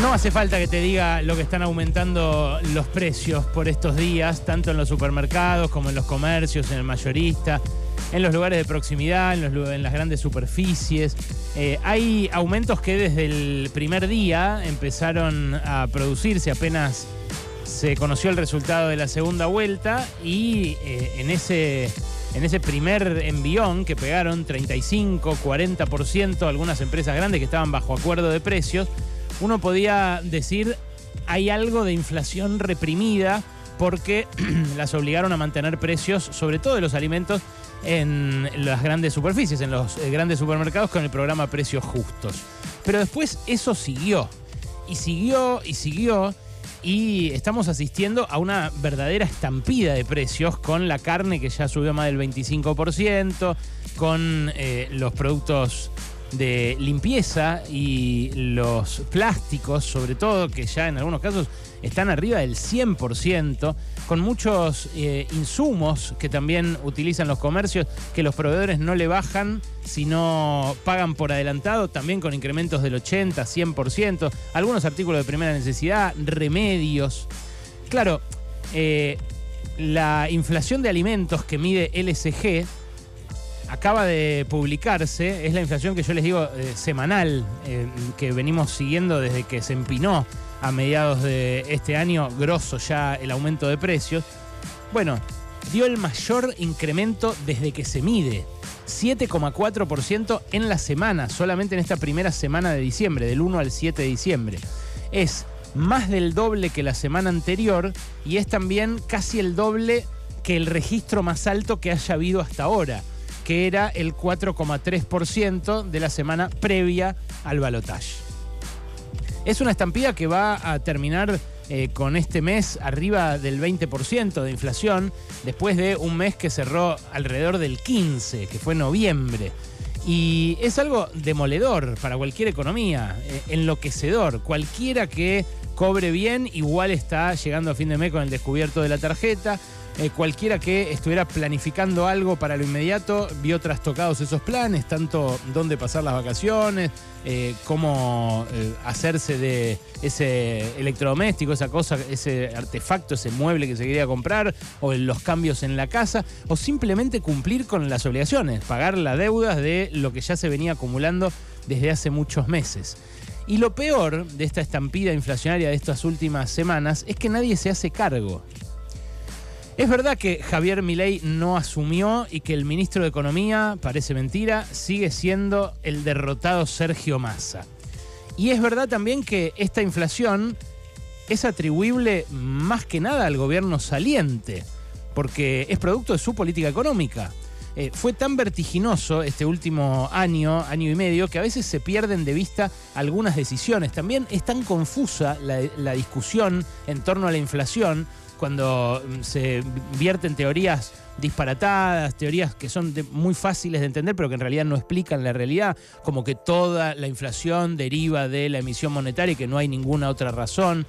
No hace falta que te diga lo que están aumentando los precios por estos días, tanto en los supermercados como en los comercios, en el mayorista, en los lugares de proximidad, en, las grandes superficies. Eh, hay aumentos que desde el primer día empezaron a producirse apenas se conoció el resultado de la segunda vuelta y eh, en, ese, en ese primer envión que pegaron 35, 40% algunas empresas grandes que estaban bajo acuerdo de precios, uno podía decir hay algo de inflación reprimida porque las obligaron a mantener precios, sobre todo de los alimentos, en las grandes superficies, en los eh, grandes supermercados con el programa Precios Justos. Pero después eso siguió, y siguió, y siguió, y estamos asistiendo a una verdadera estampida de precios con la carne que ya subió más del 25%, con eh, los productos de limpieza y los plásticos, sobre todo, que ya en algunos casos están arriba del 100%, con muchos eh, insumos que también utilizan los comercios, que los proveedores no le bajan, sino pagan por adelantado, también con incrementos del 80, 100%, algunos artículos de primera necesidad, remedios. Claro, eh, la inflación de alimentos que mide LSG, acaba de publicarse, es la inflación que yo les digo eh, semanal, eh, que venimos siguiendo desde que se empinó a mediados de este año, grosso ya el aumento de precios. Bueno, dio el mayor incremento desde que se mide. 7,4% en la semana, solamente en esta primera semana de diciembre, del 1 al 7 de diciembre. Es más del doble que la semana anterior y es también casi el doble que el registro más alto que haya habido hasta ahora que era el 4,3% de la semana previa al balotaje. Es una estampida que va a terminar eh, con este mes arriba del 20% de inflación, después de un mes que cerró alrededor del 15%, que fue noviembre. Y es algo demoledor para cualquier economía, eh, enloquecedor. Cualquiera que cobre bien igual está llegando a fin de mes con el descubierto de la tarjeta eh, cualquiera que estuviera planificando algo para lo inmediato vio trastocados esos planes, tanto dónde pasar las vacaciones, eh, cómo eh, hacerse de ese electrodoméstico, esa cosa, ese artefacto, ese mueble que se quería comprar, o los cambios en la casa, o simplemente cumplir con las obligaciones, pagar las deudas de lo que ya se venía acumulando desde hace muchos meses. Y lo peor de esta estampida inflacionaria de estas últimas semanas es que nadie se hace cargo. Es verdad que Javier Milei no asumió y que el ministro de Economía, parece mentira, sigue siendo el derrotado Sergio Massa. Y es verdad también que esta inflación es atribuible más que nada al gobierno saliente, porque es producto de su política económica. Eh, fue tan vertiginoso este último año, año y medio, que a veces se pierden de vista algunas decisiones. También es tan confusa la discusión en torno a la inflación cuando mm, se vierten teorías disparatadas, teorías que son muy fáciles de entender, pero que en realidad no explican la realidad, como que toda la inflación deriva de la emisión monetaria y que no hay ninguna otra razón.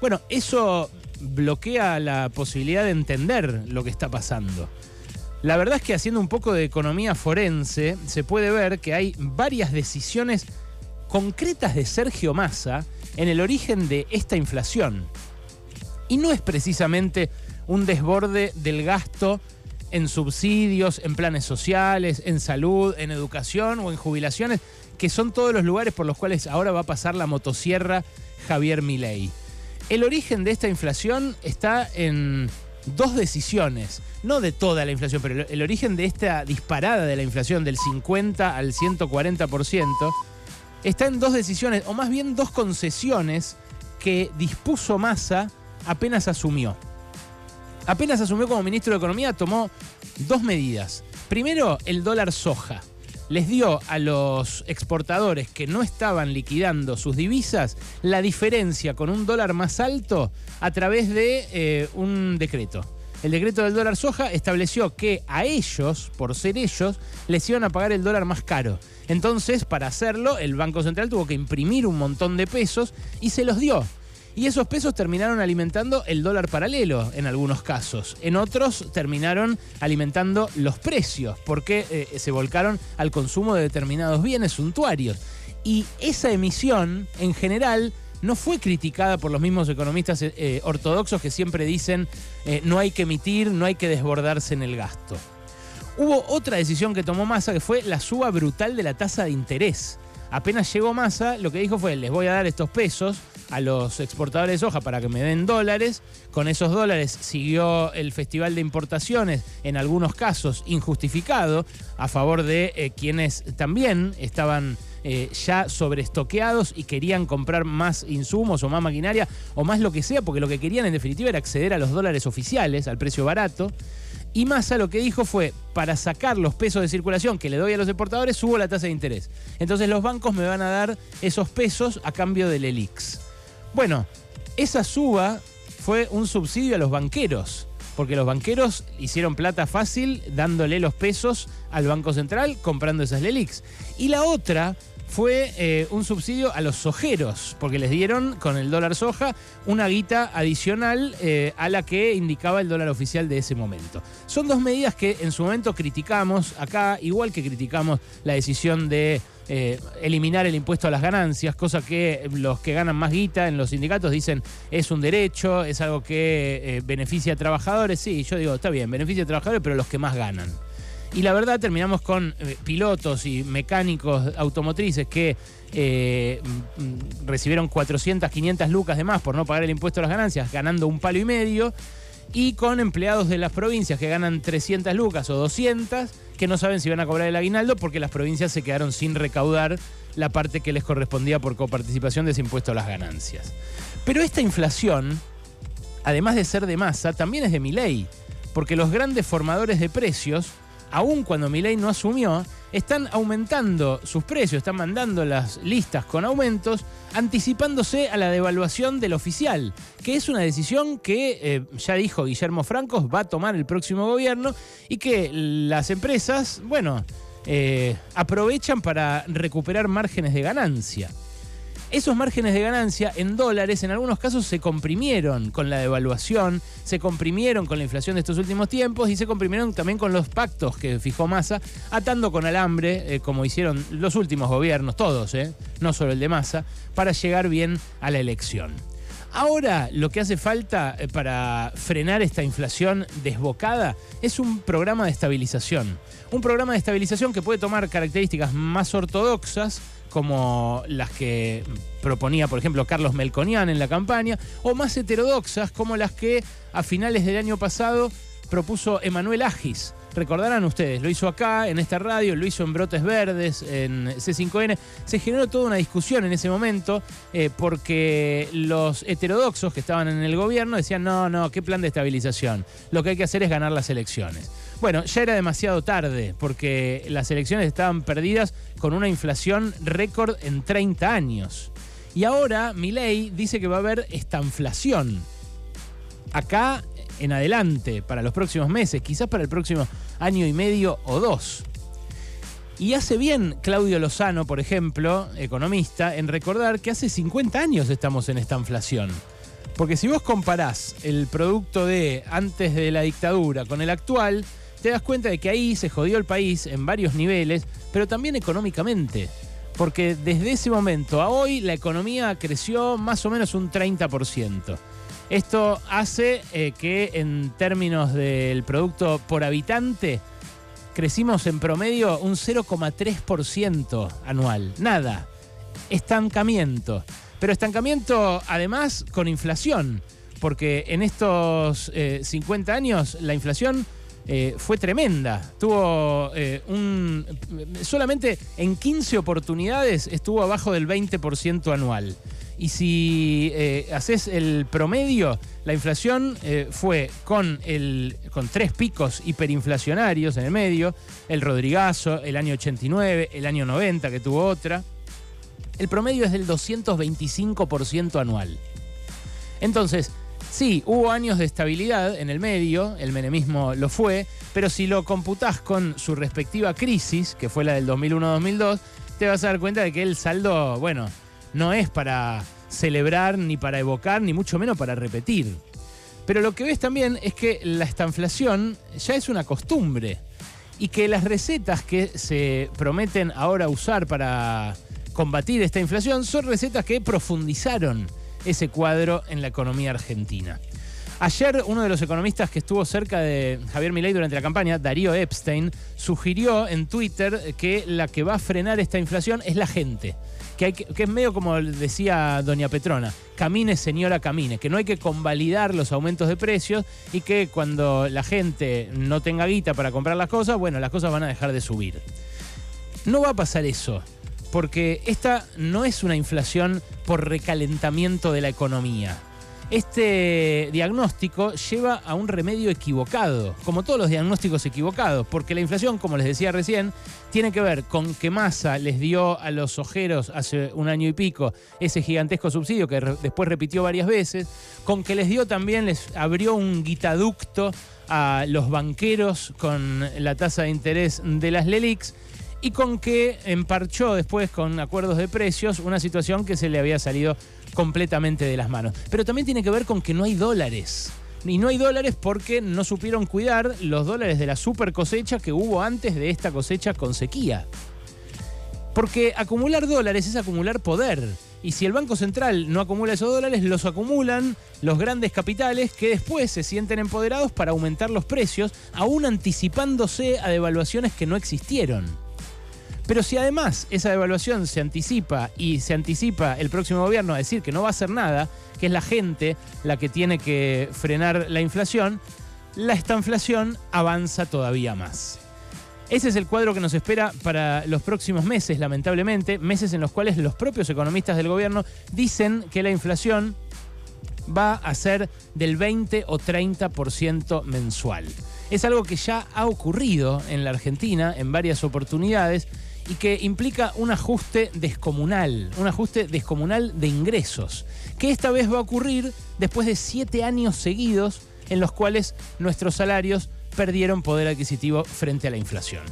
Bueno, eso bloquea la posibilidad de entender lo que está pasando. La verdad es que haciendo un poco de economía forense, se puede ver que hay varias decisiones concretas de Sergio Massa en el origen de esta inflación. Y no es precisamente un desborde del gasto en subsidios, en planes sociales, en salud, en educación o en jubilaciones, que son todos los lugares por los cuales ahora va a pasar la motosierra Javier Milei. El origen de esta inflación está en dos decisiones, no de toda la inflación, pero el origen de esta disparada de la inflación del 50 al 140% está en dos decisiones, o más bien dos concesiones que dispuso Massa apenas asumió. Apenas asumió como ministro de Economía, tomó dos medidas. Primero, el dólar soja. Les dio a los exportadores que no estaban liquidando sus divisas la diferencia con un dólar más alto a través de eh, un decreto. El decreto del dólar soja estableció que a ellos, por ser ellos, les iban a pagar el dólar más caro. Entonces, para hacerlo, el Banco Central tuvo que imprimir un montón de pesos y se los dio. Y esos pesos terminaron alimentando el dólar paralelo en algunos casos. En otros terminaron alimentando los precios porque eh, se volcaron al consumo de determinados bienes suntuarios. Y esa emisión, en general, no fue criticada por los mismos economistas eh, eh, ortodoxos que siempre dicen no hay que emitir, no hay que desbordarse en el gasto. Hubo otra decisión que tomó Massa que fue la suba brutal de la tasa de interés. Apenas llegó Massa, lo que dijo fue les voy a dar estos pesos a los exportadores de soja para que me den dólares. Con esos dólares siguió el festival de importaciones, en algunos casos injustificado, a favor de quienes también estaban eh, ya sobreestoqueados y querían comprar más insumos o más maquinaria o más lo que sea, porque lo que querían en definitiva era acceder a los dólares oficiales, al precio barato. Y Massa lo que dijo fue, para sacar los pesos de circulación que le doy a los exportadores, subo la tasa de interés. Entonces los bancos me van a dar esos pesos a cambio del ELIX. Bueno, esa suba fue un subsidio a los banqueros, porque los banqueros hicieron plata fácil dándole los pesos al Banco Central comprando esas LELIX. Y la otra fue eh, un subsidio a los sojeros, porque les dieron con el dólar soja una guita adicional eh, a la que indicaba el dólar oficial de ese momento. Son dos medidas que en su momento criticamos acá, igual que criticamos la decisión de eh, eliminar el impuesto a las ganancias, cosa que los que ganan más guita en los sindicatos dicen es un derecho, es algo que beneficia a trabajadores. Sí, yo digo, está bien, beneficia a trabajadores, pero los que más ganan. Y la verdad terminamos con eh, pilotos y mecánicos automotrices que eh, recibieron 400, 500 lucas de más por no pagar el impuesto a las ganancias, ganando un palo y medio. Y con empleados de las provincias que ganan 300 lucas o 200, que no saben si van a cobrar el aguinaldo porque las provincias se quedaron sin recaudar la parte que les correspondía por coparticipación de ese impuesto a las ganancias. Pero esta inflación, además de ser de masa, también es de mi ley, porque los grandes formadores de precios aún cuando Milei no asumió, están aumentando sus precios, están mandando las listas con aumentos, anticipándose a la devaluación del oficial, que es una decisión que, eh, ya dijo Guillermo Francos, va a tomar el próximo gobierno y que las empresas, bueno, eh, aprovechan para recuperar márgenes de ganancia. Esos márgenes de ganancia en dólares en algunos casos se comprimieron con la devaluación, se comprimieron con la inflación de estos últimos tiempos y se comprimieron también con los pactos que fijó Massa, atando con alambre, eh, como hicieron los últimos gobiernos, todos, eh, no solo el de Massa, para llegar bien a la elección. Ahora lo que hace falta eh, para frenar esta inflación desbocada es un programa de estabilización. Un programa de estabilización que puede tomar características más ortodoxas, como las que proponía, por ejemplo, Carlos Melconian en la campaña, o más heterodoxas como las que a finales del año pasado propuso Emanuel Agis. Recordarán ustedes, lo hizo acá, en esta radio, lo hizo en Brotes Verdes, en C5N. Se generó toda una discusión en ese momento eh, porque los heterodoxos que estaban en el gobierno decían, no, no, ¿qué plan de estabilización? Lo que hay que hacer es ganar las elecciones. Bueno, ya era demasiado tarde porque las elecciones estaban perdidas con una inflación récord en 30 años. Y ahora Milei dice que va a haber estanflación. Acá en adelante, para los próximos meses, quizás para el próximo año y medio o dos. Y hace bien Claudio Lozano, por ejemplo, economista, en recordar que hace 50 años estamos en esta inflación. Porque si vos comparás el producto de antes de la dictadura con el actual, te das cuenta de que ahí se jodió el país en varios niveles, pero también económicamente. Porque desde ese momento a hoy la economía creció más o menos un 30%. Esto hace eh, que en términos del producto por habitante crecimos en promedio un 0,3% anual. Nada. Estancamiento. Pero estancamiento además con inflación. Porque en estos 50 eh, años la inflación eh, fue tremenda. Tuvo eh, un. Solamente en 15 oportunidades estuvo abajo del 20% anual. Y si eh, haces el promedio, la inflación fue con, el, con tres picos hiperinflacionarios en el medio: el Rodrigazo, el año 89, el año 90, que tuvo otra. El promedio es del 225% anual. Entonces, Sí, hubo años de estabilidad en el medio, el menemismo lo fue, pero si lo computás con su respectiva crisis, que fue la del 2001-2002, te vas a dar cuenta de que el saldo, bueno, no es para celebrar, ni para evocar, ni mucho menos para repetir. Pero lo que ves también es que la estanflación ya es una costumbre y que las recetas que se prometen ahora usar para combatir esta inflación son recetas que profundizaron ese cuadro en la economía argentina. Ayer uno de los economistas que estuvo cerca de Javier Milei durante la campaña, Darío Epstein, sugirió en Twitter que la que va a frenar esta inflación es la gente. Que, que, es medio como decía doña Petrona, camine señora camine, que no hay que convalidar los aumentos de precios y que cuando la gente no tenga guita para comprar las cosas, bueno, las cosas van a dejar de subir. No va a pasar eso, porque esta no es una inflación por recalentamiento de la economía. Este diagnóstico lleva a un remedio equivocado, como todos los diagnósticos equivocados, porque la inflación, como les decía recién, tiene que ver con que Massa les dio a los ojeros hace un año y pico ese gigantesco subsidio que después repitió varias veces, con que les dio también, les abrió un guitaducto a los banqueros con la tasa de interés de las LELIX y con que emparchó después con acuerdos de precios una situación que se le había salido completamente de las manos. Pero también tiene que ver con que no hay dólares. Y no hay dólares porque no supieron cuidar los dólares de la super cosecha que hubo antes de esta cosecha con sequía. Porque acumular dólares es acumular poder. Y si el Banco Central no acumula esos dólares, los acumulan los grandes capitales que después se sienten empoderados para aumentar los precios, aún anticipándose a devaluaciones que no existieron. Pero si además esa devaluación se anticipa y se anticipa el próximo gobierno a decir que no va a hacer nada, que es la gente la que tiene que frenar la inflación, la estanflación avanza todavía más. Ese es el cuadro que nos espera para los próximos meses, lamentablemente, meses en los cuales los propios economistas del gobierno dicen que la inflación va a ser del 20 o 30% mensual. Es algo que ya ha ocurrido en la Argentina en varias oportunidades y que implica un ajuste descomunal, un ajuste descomunal de ingresos, que esta vez va a ocurrir después de siete años seguidos en los cuales nuestros salarios perdieron poder adquisitivo frente a la inflación.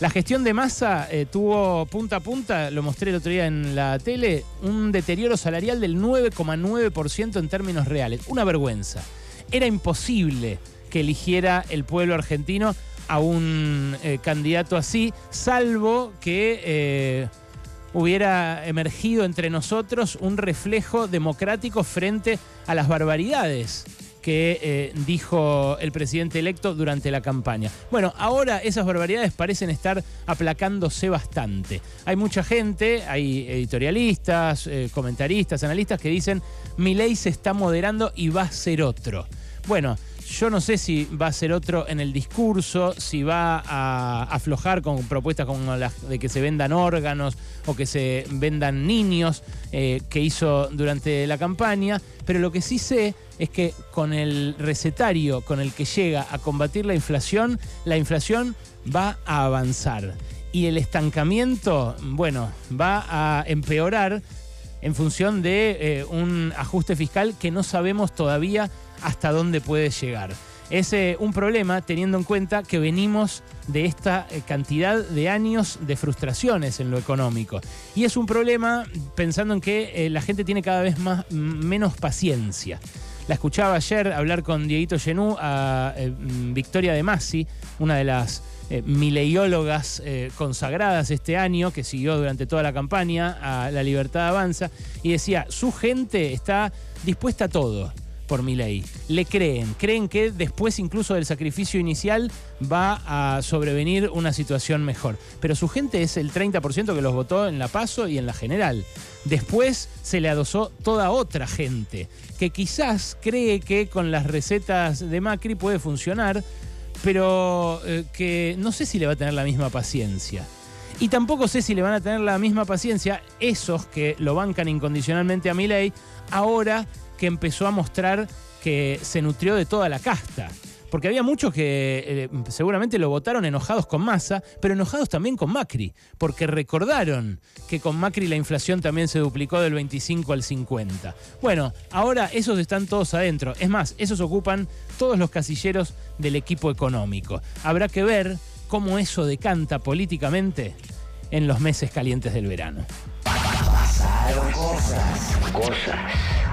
La gestión de masa eh, tuvo punta a punta, lo mostré el otro día en la tele, un deterioro salarial del 9,9% en términos reales. Una vergüenza. Era imposible que eligiera el pueblo argentino a un eh, candidato así, salvo que eh, hubiera emergido entre nosotros un reflejo democrático frente a las barbaridades que eh, dijo el presidente electo durante la campaña. Bueno, ahora esas barbaridades parecen estar aplacándose bastante. Hay mucha gente, hay editorialistas, comentaristas, analistas que dicen, mi ley se está moderando y va a ser otro. Bueno, yo no sé si va a ser otro en el discurso, si va a aflojar con propuestas como las de que se vendan órganos o que se vendan niños eh, que hizo durante la campaña, pero lo que sí sé es que con el recetario con el que llega a combatir la inflación, la inflación va a avanzar. Y el estancamiento, bueno, va a empeorar en función de eh, un ajuste fiscal que no sabemos todavía hasta dónde puede llegar. Es eh, un problema teniendo en cuenta que venimos de esta eh, cantidad de años de frustraciones en lo económico. Y es un problema pensando en que la gente tiene cada vez más, menos paciencia. La escuchaba ayer hablar con Dieguito Genú a Victoria de Masi, una de las eh, mileiólogas eh, consagradas este año, que siguió durante toda la campaña a La Libertad Avanza, y decía, su gente está dispuesta a todo por Milei. Le creen, creen que después incluso del sacrificio inicial va a sobrevenir una situación mejor. Pero su gente es el 30% que los votó en la PASO y en la general. Después se le adosó toda otra gente que quizás cree que con las recetas de Macri puede funcionar, pero eh, que no sé si le va a tener la misma paciencia. Y tampoco sé si le van a tener la misma paciencia esos que lo bancan incondicionalmente a Milei, ahora que empezó a mostrar que se nutrió de toda la casta porque había muchos que eh, seguramente lo votaron enojados con Massa, pero enojados también con Macri, porque recordaron que con Macri la inflación también se duplicó del 25 al 50. Bueno, ahora esos están todos adentro. Es más, esos ocupan todos los casilleros del equipo económico. Habrá que ver cómo eso decanta políticamente en los meses calientes del verano. Pasaron cosas, cosas.